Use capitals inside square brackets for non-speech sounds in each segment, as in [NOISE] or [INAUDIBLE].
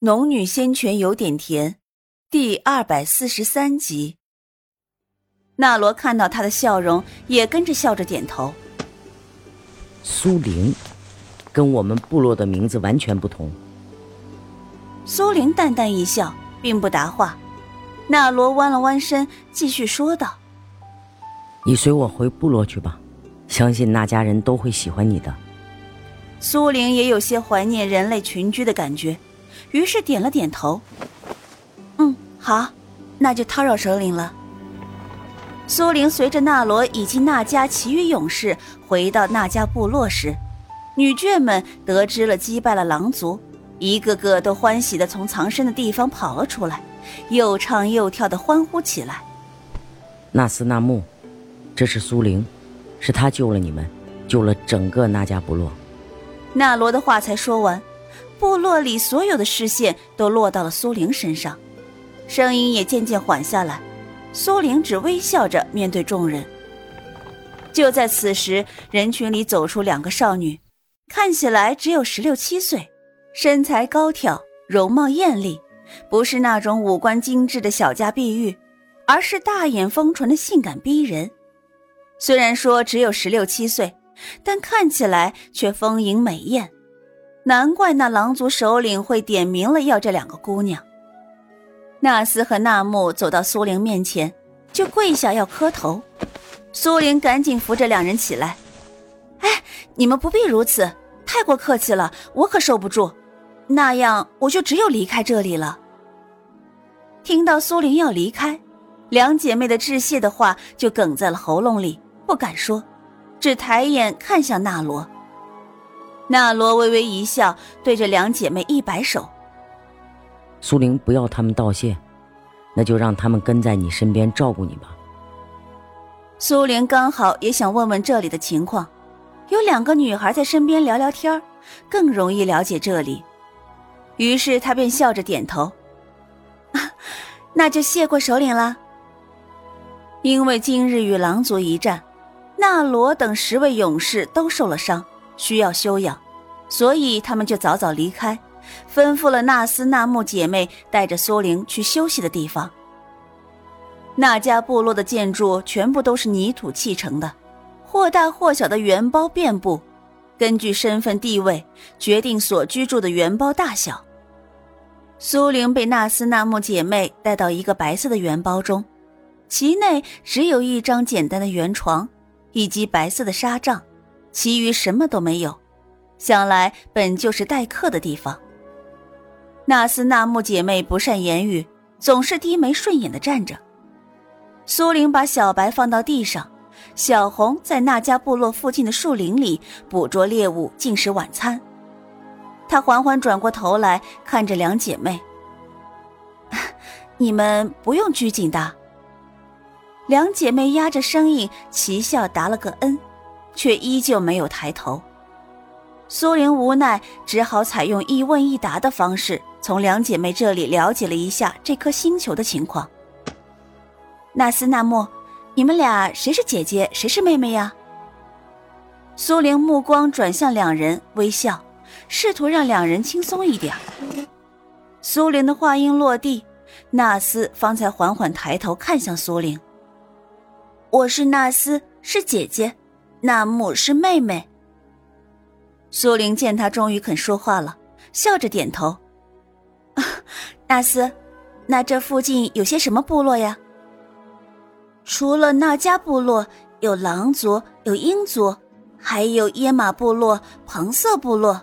农女仙泉有点甜，第二百四十三集。纳罗看到他的笑容，也跟着笑着点头。苏玲，跟我们部落的名字完全不同。苏玲淡淡一笑，并不答话。纳罗弯了弯身，继续说道：“你随我回部落去吧，相信那家人都会喜欢你的。”苏玲也有些怀念人类群居的感觉，于是点了点头。嗯，好，那就叨扰首领了。苏玲随着纳罗以及那家其余勇士回到那家部落时，女眷们得知了击败了狼族，一个个都欢喜的从藏身的地方跑了出来，又唱又跳的欢呼起来。纳斯纳木，这是苏玲，是他救了你们，救了整个那家部落。纳罗的话才说完，部落里所有的视线都落到了苏玲身上，声音也渐渐缓下来。苏玲只微笑着面对众人。就在此时，人群里走出两个少女，看起来只有十六七岁，身材高挑，容貌艳丽，不是那种五官精致的小家碧玉，而是大眼丰唇的性感逼人。虽然说只有十六七岁。但看起来却丰盈美艳，难怪那狼族首领会点名了要这两个姑娘。纳斯和纳木走到苏玲面前，就跪下要磕头。苏玲赶紧扶着两人起来：“哎，你们不必如此，太过客气了，我可受不住。那样我就只有离开这里了。”听到苏玲要离开，两姐妹的致谢的话就哽在了喉咙里，不敢说。只抬眼看向纳罗，纳罗微微一笑，对着两姐妹一摆手：“苏玲，不要他们道谢，那就让他们跟在你身边照顾你吧。”苏玲刚好也想问问这里的情况，有两个女孩在身边聊聊天更容易了解这里。于是她便笑着点头：“那就谢过首领了。”因为今日与狼族一战。纳罗等十位勇士都受了伤，需要休养，所以他们就早早离开，吩咐了纳斯纳木姐妹带着苏玲去休息的地方。那家部落的建筑全部都是泥土砌成的，或大或小的圆包遍布，根据身份地位决定所居住的圆包大小。苏玲被纳斯纳木姐妹带到一个白色的圆包中，其内只有一张简单的圆床。以及白色的纱帐，其余什么都没有。想来本就是待客的地方。纳斯纳木姐妹不善言语，总是低眉顺眼的站着。苏玲把小白放到地上，小红在那家部落附近的树林里捕捉猎物，进食晚餐。她缓缓转过头来看着两姐妹：“ [LAUGHS] 你们不用拘谨的。”两姐妹压着声音齐笑答了个恩，却依旧没有抬头。苏玲无奈，只好采用一问一答的方式，从两姐妹这里了解了一下这颗星球的情况。纳斯纳莫，你们俩谁是姐姐，谁是妹妹呀？苏玲目光转向两人，微笑，试图让两人轻松一点。苏玲的话音落地，纳斯方才缓缓抬头看向苏玲。我是纳斯，是姐姐；那木是妹妹。苏玲见他终于肯说话了，笑着点头。啊纳斯，那这附近有些什么部落呀？除了那家部落，有狼族，有鹰族，还有耶马部落、庞瑟部落。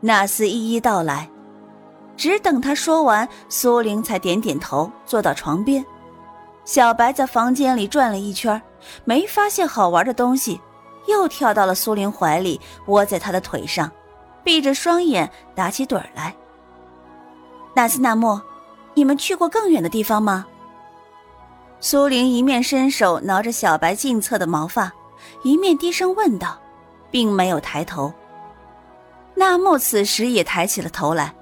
纳斯一一道来，只等他说完，苏玲才点点头，坐到床边。小白在房间里转了一圈，没发现好玩的东西，又跳到了苏玲怀里，窝在她的腿上，闭着双眼打起盹来。纳斯纳木，你们去过更远的地方吗？苏玲一面伸手挠着小白近侧的毛发，一面低声问道，并没有抬头。纳木此时也抬起了头来，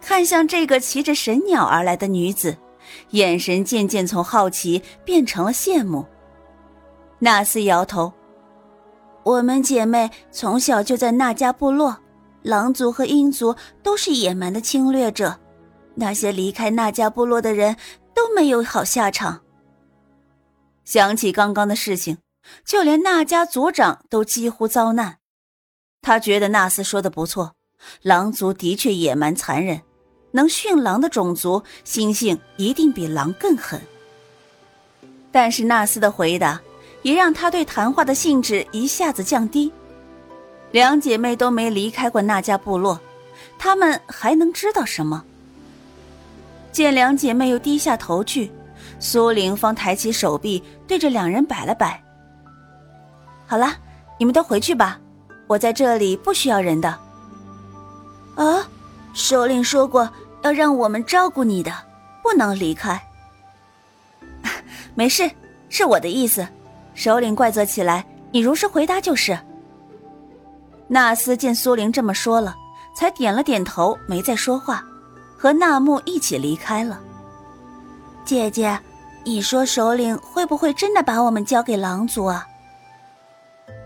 看向这个骑着神鸟而来的女子。眼神渐渐从好奇变成了羡慕。纳斯摇头：“我们姐妹从小就在那家部落，狼族和鹰族都是野蛮的侵略者，那些离开那家部落的人都没有好下场。想起刚刚的事情，就连那家族长都几乎遭难。他觉得纳斯说的不错，狼族的确野蛮残忍，能驯狼的种族心性一定比狼更狠。但是纳斯的回答也让他对谈话的兴致一下子降低。两姐妹都没离开过那家部落，她们还能知道什么？见两姐妹又低下头去，苏玲方抬起手臂对着两人摆了摆：“好了，你们都回去吧，我在这里不需要人的。”啊，首领说过要让我们照顾你的，不能离开。[LAUGHS] 没事，是我的意思。首领怪责起来，你如实回答就是。纳斯见苏玲这么说了，才点了点头，没再说话，和纳木一起离开了。姐姐，你说首领会不会真的把我们交给狼族啊？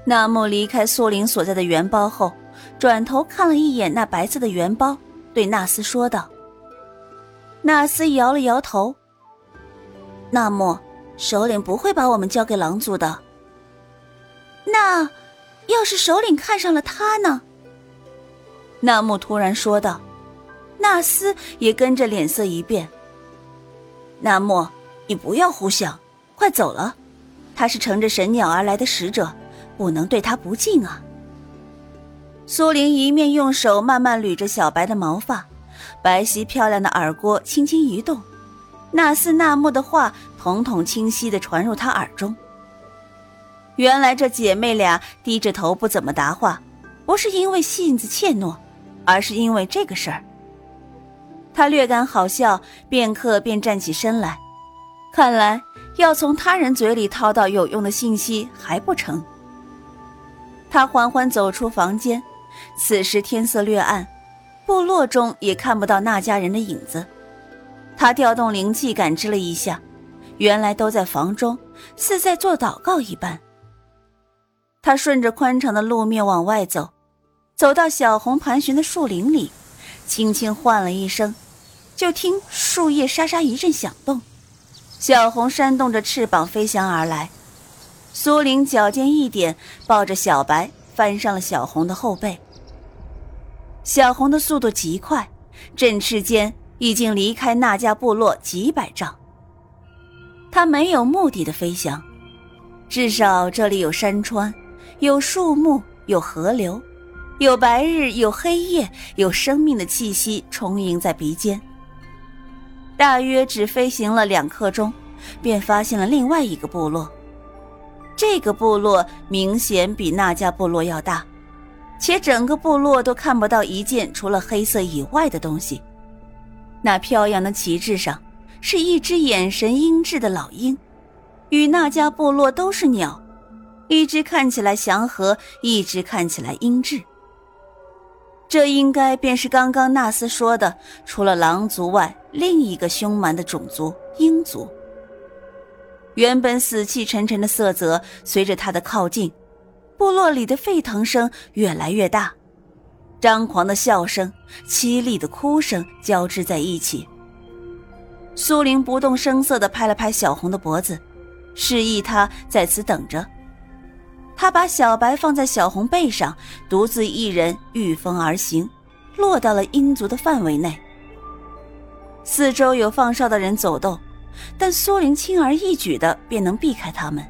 纳木离开苏玲所在的圆包后，转头看了一眼那白色的圆包，对纳斯说道。纳斯摇了摇头。纳木，首领不会把我们交给狼族的。那。要是首领看上了他呢？纳木突然说道。纳斯也跟着脸色一变。纳木，你不要胡想，快走了。他是乘着神鸟而来的使者，不能对他不敬啊。苏玲一面用手慢慢捋着小白的毛发，白皙漂亮的耳郭轻轻一动，纳斯纳木的话统统清晰的传入他耳中。原来这姐妹俩低着头不怎么答话，不是因为性子怯懦，而是因为这个事儿。他略感好笑，片刻便站起身来。看来要从他人嘴里掏到有用的信息还不成。他缓缓走出房间，此时天色略暗，部落中也看不到那家人的影子。他调动灵气感知了一下，原来都在房中，似在做祷告一般。他顺着宽敞的路面往外走，走到小红盘旋的树林里，轻轻唤了一声，就听树叶沙沙一阵响动，小红扇动着翅膀飞翔而来。苏玲脚尖一点，抱着小白翻上了小红的后背。小红的速度极快，振翅间已经离开那家部落几百丈。它没有目的的飞翔，至少这里有山川。有树木，有河流，有白日，有黑夜，有生命的气息充盈在鼻尖。大约只飞行了两刻钟，便发现了另外一个部落。这个部落明显比那家部落要大，且整个部落都看不到一件除了黑色以外的东西。那飘扬的旗帜上是一只眼神阴鸷的老鹰，与那家部落都是鸟。一只看起来祥和，一只看起来阴鸷。这应该便是刚刚纳斯说的，除了狼族外另一个凶蛮的种族——鹰族。原本死气沉沉的色泽，随着他的靠近，部落里的沸腾声越来越大，张狂的笑声、凄厉的哭声交织在一起。苏玲不动声色地拍了拍小红的脖子，示意他在此等着。他把小白放在小红背上，独自一人御风而行，落到了鹰族的范围内。四周有放哨的人走动，但苏玲轻而易举的便能避开他们。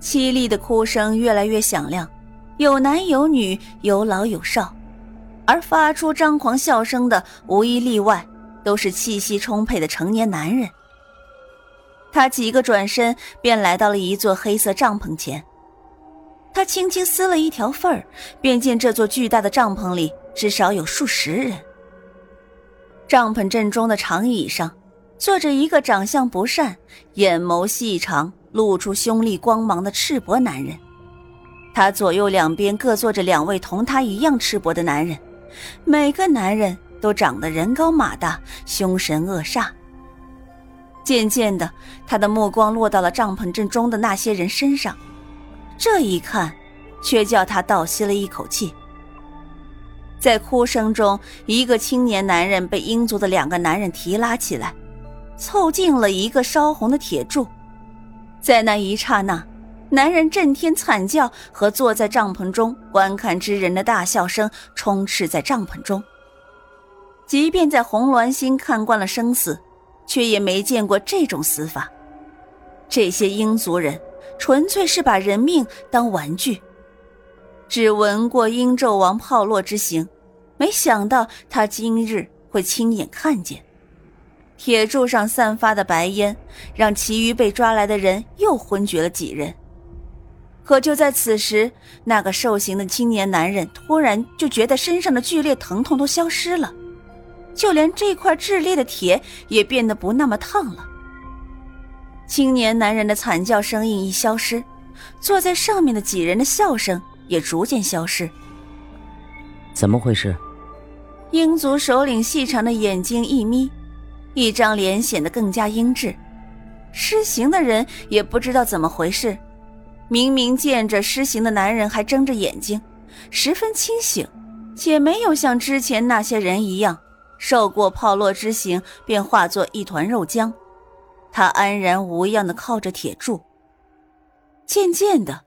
凄厉的哭声越来越响亮，有男有女，有老有少，而发出张狂笑声的无一例外都是气息充沛的成年男人。他几个转身便来到了一座黑色帐篷前。他轻轻撕了一条缝儿，便见这座巨大的帐篷里至少有数十人。帐篷正中的长椅上，坐着一个长相不善、眼眸细长、露出凶厉光芒的赤膊男人。他左右两边各坐着两位同他一样赤膊的男人，每个男人都长得人高马大、凶神恶煞。渐渐的，他的目光落到了帐篷正中的那些人身上。这一看，却叫他倒吸了一口气。在哭声中，一个青年男人被英族的两个男人提拉起来，凑近了一个烧红的铁柱。在那一刹那，男人震天惨叫和坐在帐篷中观看之人的大笑声充斥在帐篷中。即便在红鸾星看惯了生死，却也没见过这种死法。这些英族人纯粹是把人命当玩具。只闻过英纣王炮烙之刑，没想到他今日会亲眼看见。铁柱上散发的白烟，让其余被抓来的人又昏厥了几人。可就在此时，那个受刑的青年男人突然就觉得身上的剧烈疼痛都消失了，就连这块炽烈的铁也变得不那么烫了。青年男人的惨叫声音一消失，坐在上面的几人的笑声。也逐渐消失。怎么回事？鹰族首领细长的眼睛一眯，一张脸显得更加英智。施行的人也不知道怎么回事，明明见着施行的男人还睁着眼睛，十分清醒，且没有像之前那些人一样受过炮烙之刑便化作一团肉浆。他安然无恙的靠着铁柱。渐渐的。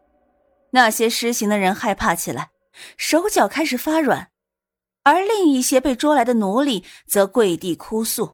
那些施行的人害怕起来，手脚开始发软，而另一些被捉来的奴隶则跪地哭诉。